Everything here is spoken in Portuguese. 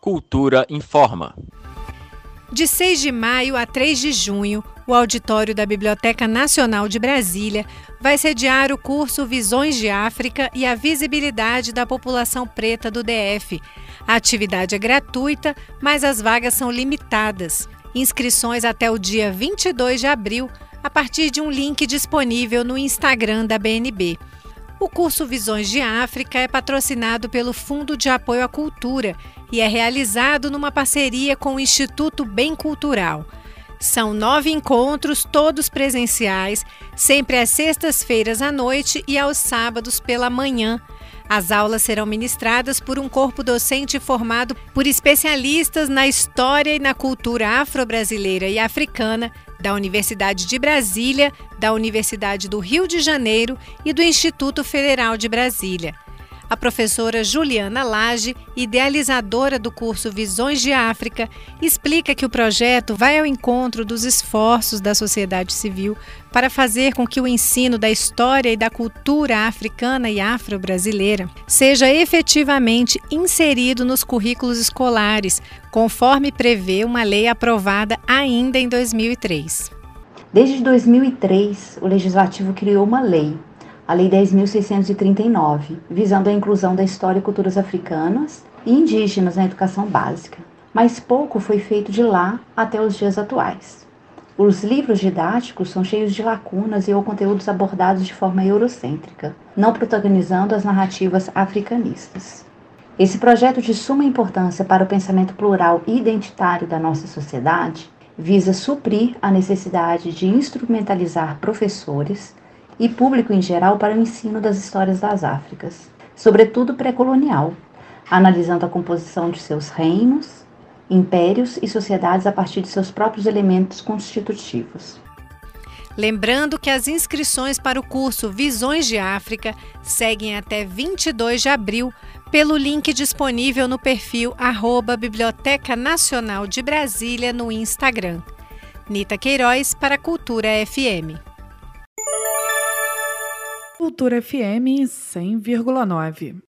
Cultura informa. De 6 de maio a 3 de junho, o auditório da Biblioteca Nacional de Brasília vai sediar o curso Visões de África e a Visibilidade da População Preta do DF. A atividade é gratuita, mas as vagas são limitadas. Inscrições até o dia 22 de abril, a partir de um link disponível no Instagram da BNB. O curso Visões de África é patrocinado pelo Fundo de Apoio à Cultura e é realizado numa parceria com o Instituto Bem Cultural. São nove encontros, todos presenciais, sempre às sextas-feiras à noite e aos sábados pela manhã. As aulas serão ministradas por um corpo docente formado por especialistas na história e na cultura afro-brasileira e africana da Universidade de Brasília, da Universidade do Rio de Janeiro e do Instituto Federal de Brasília. A professora Juliana Lage, idealizadora do curso Visões de África, explica que o projeto vai ao encontro dos esforços da sociedade civil para fazer com que o ensino da história e da cultura africana e afro-brasileira seja efetivamente inserido nos currículos escolares, conforme prevê uma lei aprovada ainda em 2003. Desde 2003, o Legislativo criou uma lei a Lei 10.639, visando a inclusão da história e culturas africanas e indígenas na educação básica. Mas pouco foi feito de lá até os dias atuais. Os livros didáticos são cheios de lacunas e ou conteúdos abordados de forma eurocêntrica, não protagonizando as narrativas africanistas. Esse projeto de suma importância para o pensamento plural e identitário da nossa sociedade visa suprir a necessidade de instrumentalizar professores e público em geral para o ensino das histórias das Áfricas, sobretudo pré-colonial, analisando a composição de seus reinos, impérios e sociedades a partir de seus próprios elementos constitutivos. Lembrando que as inscrições para o curso Visões de África seguem até 22 de abril pelo link disponível no perfil arroba Biblioteca Nacional de Brasília no Instagram. Nita Queiroz para a Cultura FM. Cultura FM 100,9.